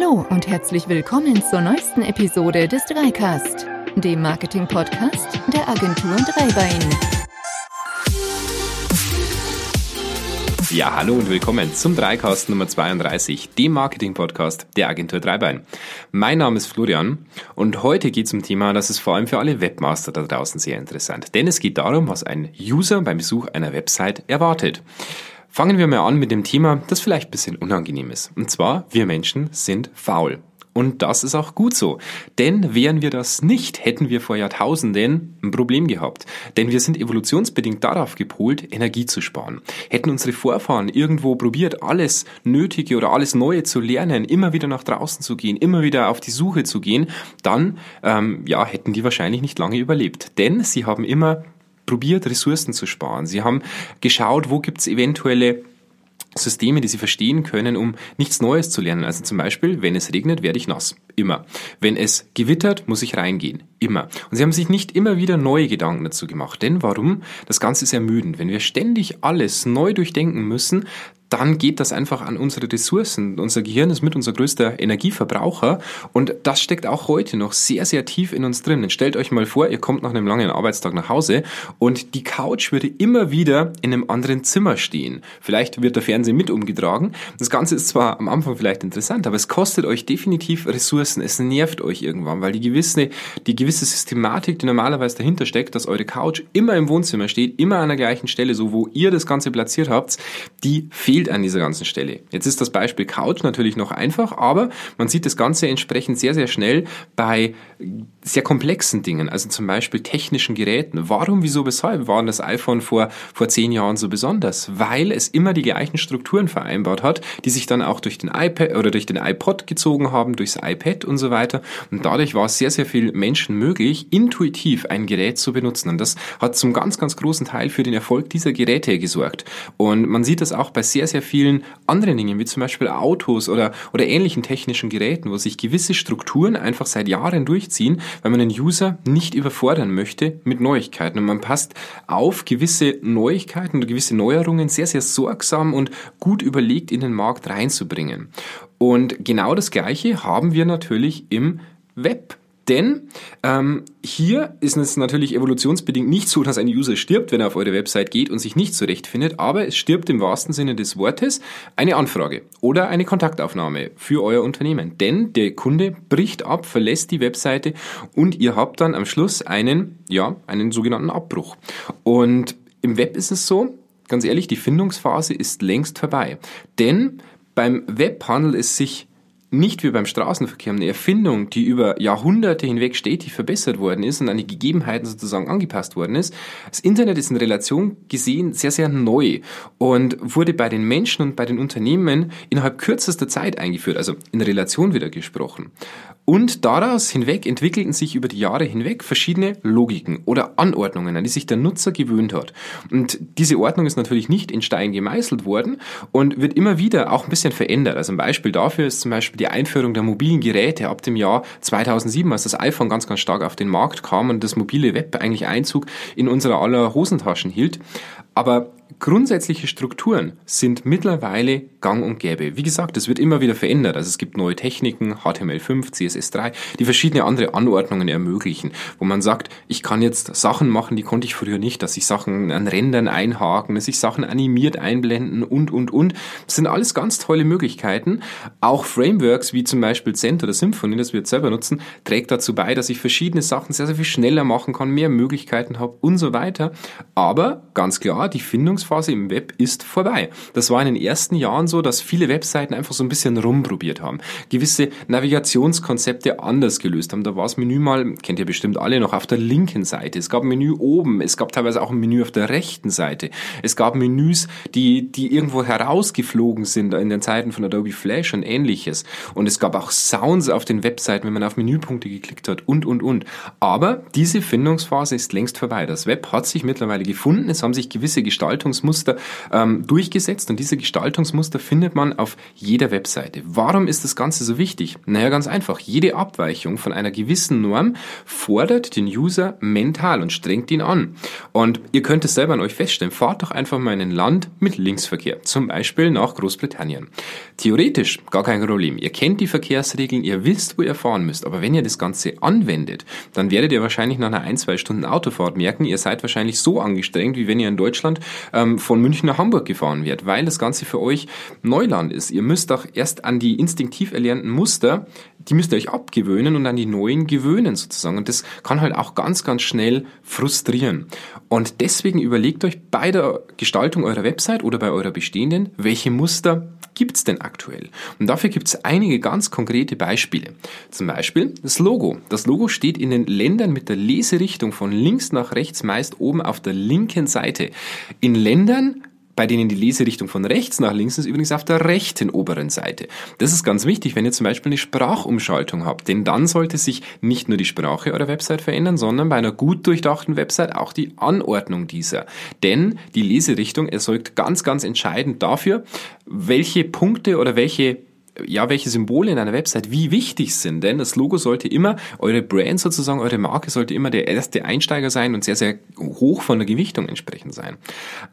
Hallo und herzlich willkommen zur neuesten Episode des Dreicast, dem Marketing-Podcast der Agentur Dreibein. Ja, hallo und willkommen zum Dreicast Nummer 32, dem Marketing-Podcast der Agentur Dreibein. Mein Name ist Florian und heute geht es um Thema, das ist vor allem für alle Webmaster da draußen sehr interessant. Denn es geht darum, was ein User beim Besuch einer Website erwartet. Fangen wir mal an mit dem Thema, das vielleicht ein bisschen unangenehm ist. Und zwar, wir Menschen sind faul. Und das ist auch gut so. Denn wären wir das nicht, hätten wir vor Jahrtausenden ein Problem gehabt. Denn wir sind evolutionsbedingt darauf gepolt, Energie zu sparen. Hätten unsere Vorfahren irgendwo probiert, alles Nötige oder alles Neue zu lernen, immer wieder nach draußen zu gehen, immer wieder auf die Suche zu gehen, dann ähm, ja, hätten die wahrscheinlich nicht lange überlebt. Denn sie haben immer probiert, Ressourcen zu sparen. Sie haben geschaut, wo gibt es eventuelle Systeme, die sie verstehen können, um nichts Neues zu lernen. Also zum Beispiel, wenn es regnet, werde ich nass. Immer. Wenn es gewittert, muss ich reingehen. Immer. Und sie haben sich nicht immer wieder neue Gedanken dazu gemacht. Denn warum? Das Ganze ist ermüdend. Wenn wir ständig alles neu durchdenken müssen, dann geht das einfach an unsere Ressourcen. Unser Gehirn ist mit unser größter Energieverbraucher und das steckt auch heute noch sehr, sehr tief in uns drin. stellt euch mal vor, ihr kommt nach einem langen Arbeitstag nach Hause und die Couch würde immer wieder in einem anderen Zimmer stehen. Vielleicht wird der Fernseher mit umgetragen. Das Ganze ist zwar am Anfang vielleicht interessant, aber es kostet euch definitiv Ressourcen. Es nervt euch irgendwann, weil die gewisse, die gewisse Systematik, die normalerweise dahinter steckt, dass eure Couch immer im Wohnzimmer steht, immer an der gleichen Stelle, so wo ihr das Ganze platziert habt, die fehlt fehlt an dieser ganzen Stelle. Jetzt ist das Beispiel Couch natürlich noch einfach, aber man sieht das Ganze entsprechend sehr, sehr schnell bei sehr komplexen Dingen, also zum Beispiel technischen Geräten. Warum, wieso, weshalb waren das iPhone vor, vor zehn Jahren so besonders? Weil es immer die gleichen Strukturen vereinbart hat, die sich dann auch durch den iPad oder durch den iPod gezogen haben, durchs iPad und so weiter. Und dadurch war es sehr, sehr viel Menschen möglich, intuitiv ein Gerät zu benutzen. Und das hat zum ganz, ganz großen Teil für den Erfolg dieser Geräte gesorgt. Und man sieht das auch bei sehr, sehr vielen anderen Dingen, wie zum Beispiel Autos oder, oder ähnlichen technischen Geräten, wo sich gewisse Strukturen einfach seit Jahren durchziehen, weil man den User nicht überfordern möchte mit Neuigkeiten. Und man passt auf gewisse Neuigkeiten oder gewisse Neuerungen sehr, sehr sorgsam und gut überlegt in den Markt reinzubringen. Und genau das Gleiche haben wir natürlich im Web. Denn ähm, hier ist es natürlich evolutionsbedingt nicht so, dass ein User stirbt, wenn er auf eure Website geht und sich nicht zurechtfindet, aber es stirbt im wahrsten Sinne des Wortes eine Anfrage oder eine Kontaktaufnahme für euer Unternehmen. Denn der Kunde bricht ab, verlässt die Webseite und ihr habt dann am Schluss einen, ja, einen sogenannten Abbruch. Und im Web ist es so, ganz ehrlich, die Findungsphase ist längst vorbei. Denn beim Web handelt es sich nicht wie beim Straßenverkehr eine Erfindung, die über Jahrhunderte hinweg stetig verbessert worden ist und an die Gegebenheiten sozusagen angepasst worden ist. Das Internet ist in Relation gesehen sehr, sehr neu und wurde bei den Menschen und bei den Unternehmen innerhalb kürzester Zeit eingeführt, also in Relation wieder gesprochen. Und daraus hinweg entwickelten sich über die Jahre hinweg verschiedene Logiken oder Anordnungen, an die sich der Nutzer gewöhnt hat. Und diese Ordnung ist natürlich nicht in Stein gemeißelt worden und wird immer wieder auch ein bisschen verändert. Also ein Beispiel dafür ist zum Beispiel die Einführung der mobilen Geräte ab dem Jahr 2007, als das iPhone ganz, ganz stark auf den Markt kam und das mobile Web eigentlich Einzug in unsere aller Hosentaschen hielt. Aber grundsätzliche Strukturen sind mittlerweile gang und gäbe. Wie gesagt, es wird immer wieder verändert. Also es gibt neue Techniken, HTML5, CSS3, die verschiedene andere Anordnungen ermöglichen, wo man sagt, ich kann jetzt Sachen machen, die konnte ich früher nicht, dass ich Sachen an Rändern einhaken, dass ich Sachen animiert einblenden und, und, und. Das sind alles ganz tolle Möglichkeiten. Auch Frameworks wie zum Beispiel Cent oder Symfony, das wir jetzt selber nutzen, trägt dazu bei, dass ich verschiedene Sachen sehr, sehr viel schneller machen kann, mehr Möglichkeiten habe und so weiter. Aber ganz klar, die Findungsphase im Web ist vorbei. Das war in den ersten Jahren so, dass viele Webseiten einfach so ein bisschen rumprobiert haben. Gewisse Navigationskonzepte anders gelöst haben. Da war das Menü mal, kennt ihr bestimmt alle noch, auf der linken Seite. Es gab ein Menü oben. Es gab teilweise auch ein Menü auf der rechten Seite. Es gab Menüs, die, die irgendwo herausgeflogen sind in den Zeiten von Adobe Flash und ähnliches. Und es gab auch Sounds auf den Webseiten, wenn man auf Menüpunkte geklickt hat und, und, und. Aber diese Findungsphase ist längst vorbei. Das Web hat sich mittlerweile gefunden. Es haben sich gewisse Gestaltungsmuster ähm, durchgesetzt und diese Gestaltungsmuster findet man auf jeder Webseite. Warum ist das Ganze so wichtig? Naja, ganz einfach. Jede Abweichung von einer gewissen Norm fordert den User mental und strengt ihn an. Und ihr könnt es selber an euch feststellen. Fahrt doch einfach mal in ein Land mit Linksverkehr, zum Beispiel nach Großbritannien. Theoretisch gar kein Problem. Ihr kennt die Verkehrsregeln, ihr wisst, wo ihr fahren müsst. Aber wenn ihr das Ganze anwendet, dann werdet ihr wahrscheinlich nach einer ein, zwei Stunden Autofahrt merken, ihr seid wahrscheinlich so angestrengt, wie wenn ihr in Deutschland ähm, von München nach Hamburg gefahren wärt, weil das Ganze für euch Neuland ist. Ihr müsst doch erst an die instinktiv erlernten Muster, die müsst ihr euch abgewöhnen und an die neuen gewöhnen sozusagen. Und das kann halt auch ganz, ganz schnell frustrieren. Und deswegen überlegt euch bei der Gestaltung eurer Website oder bei eurer bestehenden, welche Muster gibt's denn aktuell? Und dafür gibt's einige ganz konkrete Beispiele. Zum Beispiel das Logo. Das Logo steht in den Ländern mit der Leserichtung von links nach rechts meist oben auf der linken Seite. In Ländern, bei denen die Leserichtung von rechts nach links ist, übrigens auf der rechten oberen Seite. Das ist ganz wichtig, wenn ihr zum Beispiel eine Sprachumschaltung habt, denn dann sollte sich nicht nur die Sprache eurer Website verändern, sondern bei einer gut durchdachten Website auch die Anordnung dieser. Denn die Leserichtung erzeugt ganz, ganz entscheidend dafür, welche Punkte oder welche ja, welche Symbole in einer Website wie wichtig sind, denn das Logo sollte immer, eure Brand sozusagen, eure Marke sollte immer der erste Einsteiger sein und sehr, sehr hoch von der Gewichtung entsprechend sein.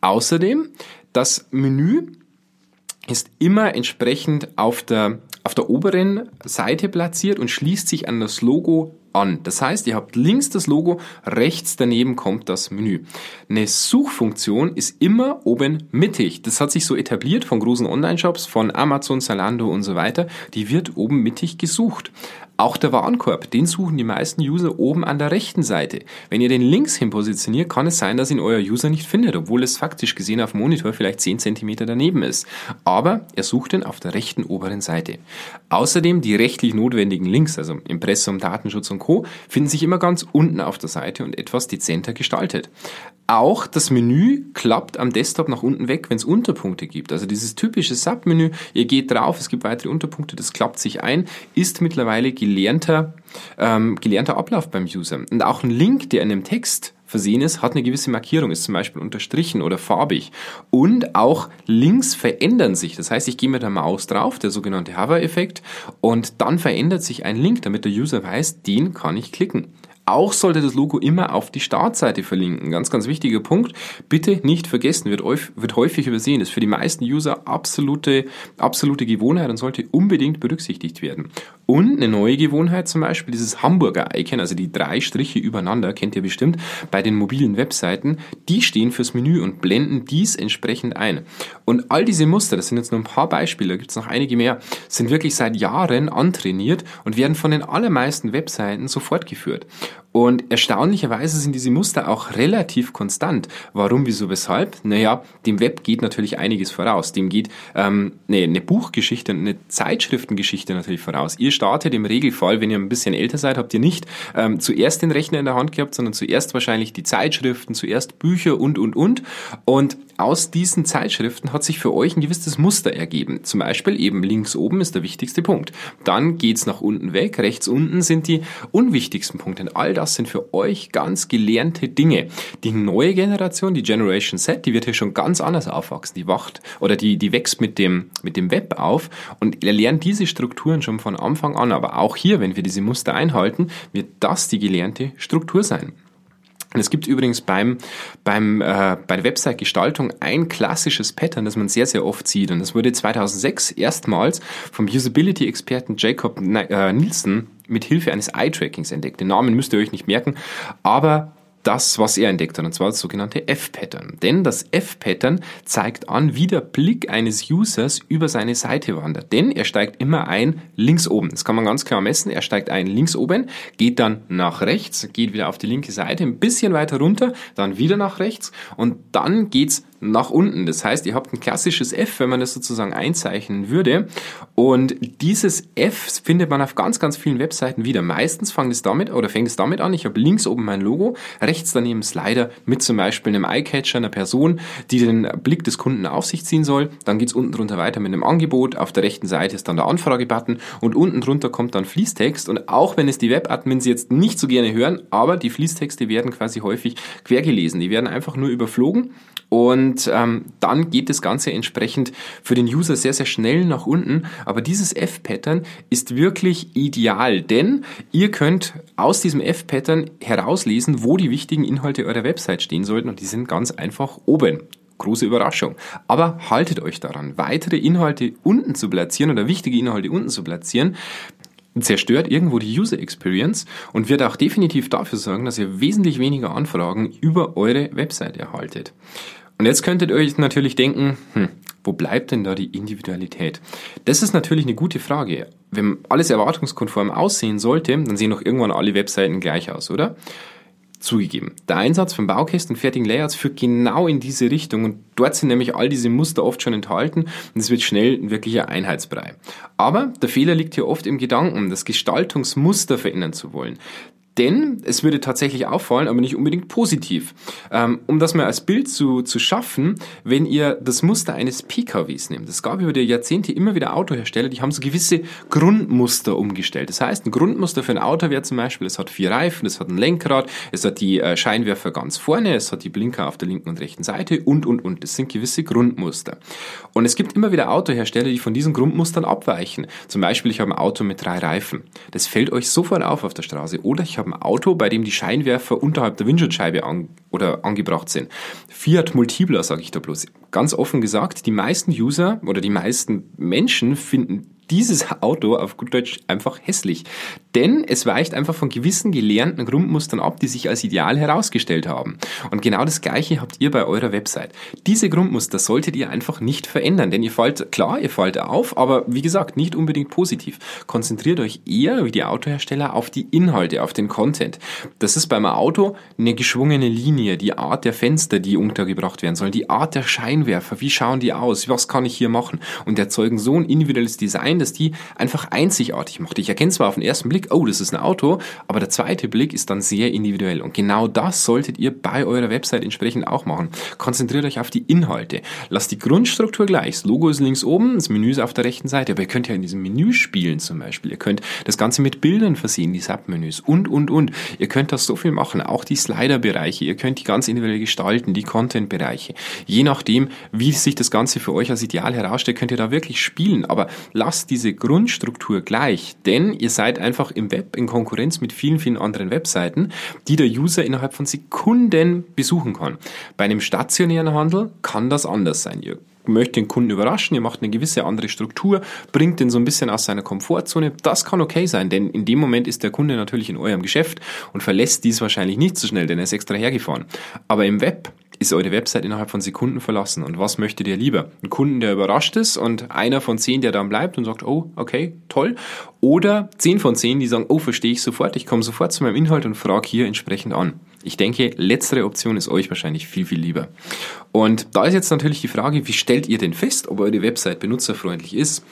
Außerdem, das Menü ist immer entsprechend auf der, auf der oberen Seite platziert und schließt sich an das Logo an. Das heißt, ihr habt links das Logo, rechts daneben kommt das Menü. Eine Suchfunktion ist immer oben mittig. Das hat sich so etabliert von großen Online-Shops, von Amazon, Zalando und so weiter. Die wird oben mittig gesucht. Auch der Warenkorb, den suchen die meisten User oben an der rechten Seite. Wenn ihr den links hin positioniert, kann es sein, dass ihn euer User nicht findet, obwohl es faktisch gesehen auf dem Monitor vielleicht 10 cm daneben ist. Aber er sucht ihn auf der rechten oberen Seite. Außerdem die rechtlich notwendigen Links, also Impressum, Datenschutz und Co., finden sich immer ganz unten auf der Seite und etwas dezenter gestaltet. Auch das Menü klappt am Desktop nach unten weg, wenn es Unterpunkte gibt. Also dieses typische Submenü, ihr geht drauf, es gibt weitere Unterpunkte, das klappt sich ein, ist mittlerweile gelernter, ähm, gelernter Ablauf beim User. Und auch ein Link, der in einem Text versehen ist, hat eine gewisse Markierung, ist zum Beispiel unterstrichen oder farbig. Und auch Links verändern sich. Das heißt, ich gehe mit der Maus drauf, der sogenannte Hover-Effekt, und dann verändert sich ein Link, damit der User weiß, den kann ich klicken. Auch sollte das Logo immer auf die Startseite verlinken. Ganz, ganz wichtiger Punkt. Bitte nicht vergessen, wird, wird häufig übersehen. Ist für die meisten User absolute, absolute Gewohnheit und sollte unbedingt berücksichtigt werden. Und eine neue Gewohnheit zum Beispiel, dieses Hamburger-Icon, also die drei Striche übereinander, kennt ihr bestimmt, bei den mobilen Webseiten, die stehen fürs Menü und blenden dies entsprechend ein. Und all diese Muster, das sind jetzt nur ein paar Beispiele, da gibt es noch einige mehr, sind wirklich seit Jahren antrainiert und werden von den allermeisten Webseiten so fortgeführt. Und erstaunlicherweise sind diese Muster auch relativ konstant. Warum, wieso, weshalb? Naja, dem Web geht natürlich einiges voraus. Dem geht ähm, nee, eine Buchgeschichte, eine Zeitschriftengeschichte natürlich voraus. Ihr startet im Regelfall, wenn ihr ein bisschen älter seid, habt ihr nicht ähm, zuerst den Rechner in der Hand gehabt, sondern zuerst wahrscheinlich die Zeitschriften, zuerst Bücher und, und, und. Und aus diesen Zeitschriften hat sich für euch ein gewisses Muster ergeben. Zum Beispiel eben links oben ist der wichtigste Punkt. Dann geht's nach unten weg, rechts unten sind die unwichtigsten Punkte. Und all das sind für euch ganz gelernte Dinge. Die neue Generation, die Generation Z, die wird hier schon ganz anders aufwachsen. Die wacht oder die, die wächst mit dem, mit dem Web auf und lernt diese Strukturen schon von Anfang an. Aber auch hier, wenn wir diese Muster einhalten, wird das die gelernte Struktur sein. Und es gibt übrigens beim, beim, äh, bei der Website-Gestaltung ein klassisches Pattern, das man sehr, sehr oft sieht. Und das wurde 2006 erstmals vom Usability-Experten Jacob äh, Nielsen mit Hilfe eines Eye-Trackings entdeckt. Den Namen müsst ihr euch nicht merken, aber das, was er entdeckt hat, und zwar das sogenannte F-Pattern. Denn das F-Pattern zeigt an, wie der Blick eines Users über seine Seite wandert. Denn er steigt immer ein links oben. Das kann man ganz klar messen. Er steigt ein links oben, geht dann nach rechts, geht wieder auf die linke Seite, ein bisschen weiter runter, dann wieder nach rechts und dann geht's nach unten. Das heißt, ihr habt ein klassisches F, wenn man das sozusagen einzeichnen würde. Und dieses F findet man auf ganz, ganz vielen Webseiten wieder. Meistens fängt es damit, oder fängt es damit an, ich habe links oben mein Logo, rechts daneben Slider mit zum Beispiel einem Eyecatcher, einer Person, die den Blick des Kunden auf sich ziehen soll. Dann geht's unten drunter weiter mit einem Angebot. Auf der rechten Seite ist dann der Anfragebutton und unten drunter kommt dann Fließtext. Und auch wenn es die Webadmins jetzt nicht so gerne hören, aber die Fließtexte werden quasi häufig quer gelesen. Die werden einfach nur überflogen und und ähm, dann geht das Ganze entsprechend für den User sehr, sehr schnell nach unten. Aber dieses F-Pattern ist wirklich ideal, denn ihr könnt aus diesem F-Pattern herauslesen, wo die wichtigen Inhalte eurer Website stehen sollten und die sind ganz einfach oben große Überraschung. Aber haltet euch daran, weitere Inhalte unten zu platzieren oder wichtige Inhalte unten zu platzieren, zerstört irgendwo die User Experience und wird auch definitiv dafür sorgen, dass ihr wesentlich weniger Anfragen über eure Website erhaltet. Und jetzt könntet ihr euch natürlich denken, hm, wo bleibt denn da die Individualität? Das ist natürlich eine gute Frage. Wenn alles erwartungskonform aussehen sollte, dann sehen doch irgendwann alle Webseiten gleich aus, oder? Zugegeben. Der Einsatz von Baukästen und fertigen Layouts führt genau in diese Richtung und dort sind nämlich all diese Muster oft schon enthalten und es wird schnell ein wirklicher Einheitsbrei. Aber der Fehler liegt hier oft im Gedanken, das Gestaltungsmuster verändern zu wollen. Denn es würde tatsächlich auffallen, aber nicht unbedingt positiv. Ähm, um das mal als Bild zu, zu schaffen, wenn ihr das Muster eines PKWs nehmt. Es gab über die Jahrzehnte immer wieder Autohersteller, die haben so gewisse Grundmuster umgestellt. Das heißt, ein Grundmuster für ein Auto wäre zum Beispiel, es hat vier Reifen, es hat ein Lenkrad, es hat die äh, Scheinwerfer ganz vorne, es hat die Blinker auf der linken und rechten Seite und, und, und. Das sind gewisse Grundmuster. Und es gibt immer wieder Autohersteller, die von diesen Grundmustern abweichen. Zum Beispiel, ich habe ein Auto mit drei Reifen. Das fällt euch sofort auf auf der Straße. Oder ich habe ein Auto, bei dem die Scheinwerfer unterhalb der Windschutzscheibe an, oder angebracht sind. Fiat Multipler, sage ich da bloß. Ganz offen gesagt, die meisten User oder die meisten Menschen finden dieses Auto auf gut Deutsch einfach hässlich. Denn es weicht einfach von gewissen gelernten Grundmustern ab, die sich als ideal herausgestellt haben. Und genau das Gleiche habt ihr bei eurer Website. Diese Grundmuster solltet ihr einfach nicht verändern, denn ihr fallt, klar, ihr fallt auf, aber wie gesagt, nicht unbedingt positiv. Konzentriert euch eher, wie die Autohersteller, auf die Inhalte, auf den Content. Das ist beim Auto eine geschwungene Linie, die Art der Fenster, die untergebracht werden sollen, die Art der Scheinwerfer, wie schauen die aus, was kann ich hier machen und erzeugen so ein individuelles Design, dass die einfach einzigartig macht. Ich erkenne zwar auf den ersten Blick, oh, das ist ein Auto, aber der zweite Blick ist dann sehr individuell. Und genau das solltet ihr bei eurer Website entsprechend auch machen. Konzentriert euch auf die Inhalte. Lasst die Grundstruktur gleich. Das Logo ist links oben, das Menü ist auf der rechten Seite, aber ihr könnt ja in diesem Menü spielen zum Beispiel. Ihr könnt das Ganze mit Bildern versehen, die Submenüs und, und, und. Ihr könnt das so viel machen. Auch die Slider-Bereiche. Ihr könnt die ganz individuell gestalten, die Content-Bereiche. Je nachdem, wie sich das Ganze für euch als ideal herausstellt, könnt ihr da wirklich spielen. Aber lasst diese Grundstruktur gleich, denn ihr seid einfach im Web in Konkurrenz mit vielen, vielen anderen Webseiten, die der User innerhalb von Sekunden besuchen kann. Bei einem stationären Handel kann das anders sein. Ihr möchtet den Kunden überraschen, ihr macht eine gewisse andere Struktur, bringt den so ein bisschen aus seiner Komfortzone. Das kann okay sein, denn in dem Moment ist der Kunde natürlich in eurem Geschäft und verlässt dies wahrscheinlich nicht so schnell, denn er ist extra hergefahren. Aber im Web ist eure Website innerhalb von Sekunden verlassen. Und was möchtet ihr lieber? Ein Kunden, der überrascht ist und einer von zehn, der dann bleibt und sagt, oh, okay, toll. Oder zehn von zehn, die sagen, oh, verstehe ich sofort, ich komme sofort zu meinem Inhalt und frage hier entsprechend an. Ich denke, letztere Option ist euch wahrscheinlich viel, viel lieber. Und da ist jetzt natürlich die Frage, wie stellt ihr denn fest, ob eure Website benutzerfreundlich ist?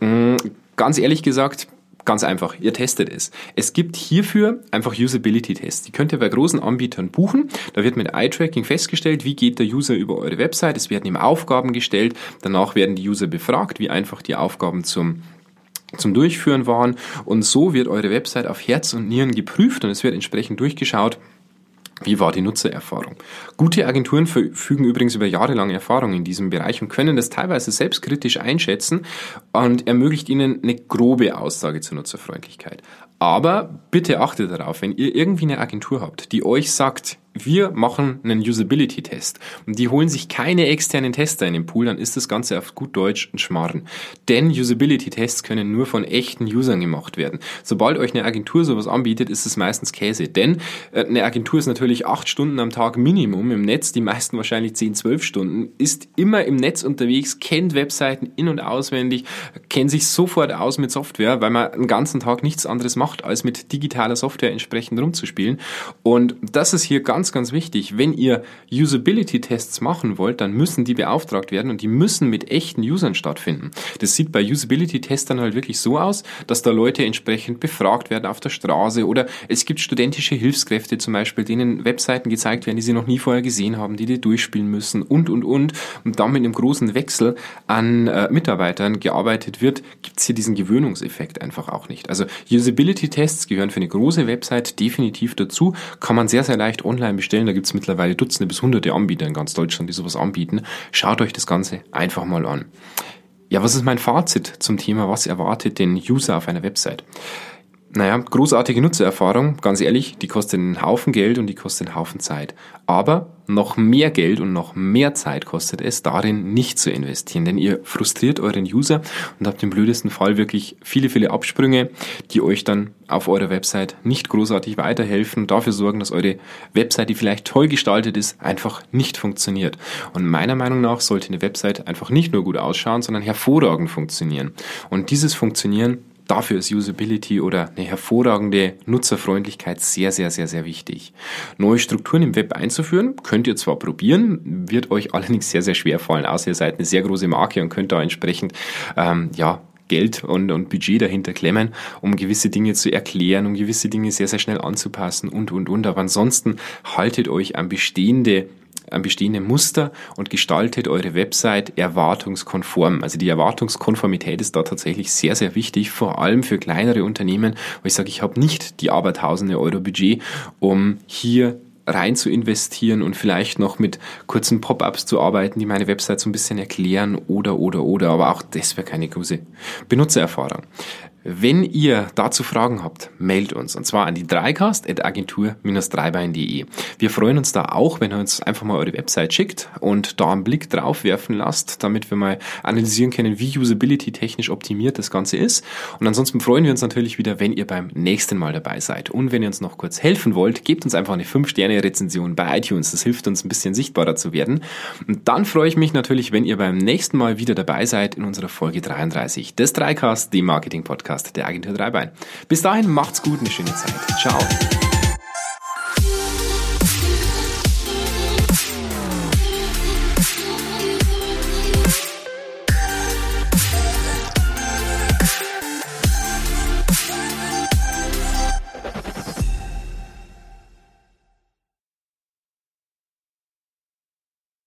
Hm, ganz ehrlich gesagt, Ganz einfach, ihr testet es. Es gibt hierfür einfach Usability-Tests. Die könnt ihr bei großen Anbietern buchen. Da wird mit Eye-Tracking festgestellt, wie geht der User über eure Website. Es werden ihm Aufgaben gestellt. Danach werden die User befragt, wie einfach die Aufgaben zum zum Durchführen waren. Und so wird eure Website auf Herz und Nieren geprüft und es wird entsprechend durchgeschaut, wie war die Nutzererfahrung? Gute Agenturen verfügen übrigens über jahrelange Erfahrung in diesem Bereich und können das teilweise selbstkritisch einschätzen und ermöglicht ihnen eine grobe Aussage zur Nutzerfreundlichkeit. Aber bitte achtet darauf, wenn ihr irgendwie eine Agentur habt, die euch sagt, wir machen einen Usability-Test und die holen sich keine externen Tester in den Pool, dann ist das Ganze auf gut Deutsch ein Schmarren. Denn Usability-Tests können nur von echten Usern gemacht werden. Sobald euch eine Agentur sowas anbietet, ist es meistens Käse. Denn äh, eine Agentur ist natürlich acht Stunden am Tag Minimum im Netz, die meisten wahrscheinlich zehn, zwölf Stunden, ist immer im Netz unterwegs, kennt Webseiten in- und auswendig, kennt sich sofort aus mit Software, weil man den ganzen Tag nichts anderes macht, als mit digitaler Software entsprechend rumzuspielen. Und das ist hier ganz ganz, ganz wichtig, wenn ihr Usability-Tests machen wollt, dann müssen die beauftragt werden und die müssen mit echten Usern stattfinden. Das sieht bei Usability-Tests dann halt wirklich so aus, dass da Leute entsprechend befragt werden auf der Straße oder es gibt studentische Hilfskräfte zum Beispiel, denen Webseiten gezeigt werden, die sie noch nie vorher gesehen haben, die die durchspielen müssen und, und, und. Und dann mit einem großen Wechsel an äh, Mitarbeitern gearbeitet wird, gibt es hier diesen Gewöhnungseffekt einfach auch nicht. Also Usability-Tests gehören für eine große Website definitiv dazu, kann man sehr, sehr leicht online online bestellen. Da gibt es mittlerweile Dutzende bis Hunderte Anbieter in ganz Deutschland, die sowas anbieten. Schaut euch das Ganze einfach mal an. Ja, was ist mein Fazit zum Thema, was erwartet den User auf einer Website? Naja, großartige Nutzererfahrung, ganz ehrlich, die kostet einen Haufen Geld und die kostet einen Haufen Zeit. Aber noch mehr Geld und noch mehr Zeit kostet es, darin nicht zu investieren, denn ihr frustriert euren User und habt im blödesten Fall wirklich viele, viele Absprünge, die euch dann auf eurer Website nicht großartig weiterhelfen, dafür sorgen, dass eure Website, die vielleicht toll gestaltet ist, einfach nicht funktioniert. Und meiner Meinung nach sollte eine Website einfach nicht nur gut ausschauen, sondern hervorragend funktionieren. Und dieses Funktionieren dafür ist Usability oder eine hervorragende Nutzerfreundlichkeit sehr, sehr, sehr, sehr wichtig. Neue Strukturen im Web einzuführen, könnt ihr zwar probieren, wird euch allerdings sehr, sehr schwer fallen, außer ihr seid eine sehr große Marke und könnt da entsprechend, ähm, ja, Geld und, und Budget dahinter klemmen, um gewisse Dinge zu erklären, um gewisse Dinge sehr, sehr schnell anzupassen und, und, und. Aber ansonsten haltet euch an bestehende an bestehende Muster und gestaltet eure Website erwartungskonform. Also die Erwartungskonformität ist da tatsächlich sehr, sehr wichtig, vor allem für kleinere Unternehmen, wo ich sage, ich habe nicht die Abertausende Euro Budget, um hier rein zu investieren und vielleicht noch mit kurzen Pop-ups zu arbeiten, die meine Website so ein bisschen erklären oder, oder, oder. Aber auch das wäre keine große Benutzererfahrung. Wenn ihr dazu Fragen habt, meldet uns. Und zwar an die dreicast.agentur-dreibein.de. Wir freuen uns da auch, wenn ihr uns einfach mal eure Website schickt und da einen Blick drauf werfen lasst, damit wir mal analysieren können, wie Usability technisch optimiert das Ganze ist. Und ansonsten freuen wir uns natürlich wieder, wenn ihr beim nächsten Mal dabei seid. Und wenn ihr uns noch kurz helfen wollt, gebt uns einfach eine 5-Sterne-Rezension bei iTunes. Das hilft uns ein bisschen sichtbarer zu werden. Und dann freue ich mich natürlich, wenn ihr beim nächsten Mal wieder dabei seid in unserer Folge 33 des Dreicast, dem Marketing-Podcast der Agentur Dreibein. Bis dahin macht's gut, eine schöne Zeit. Ciao.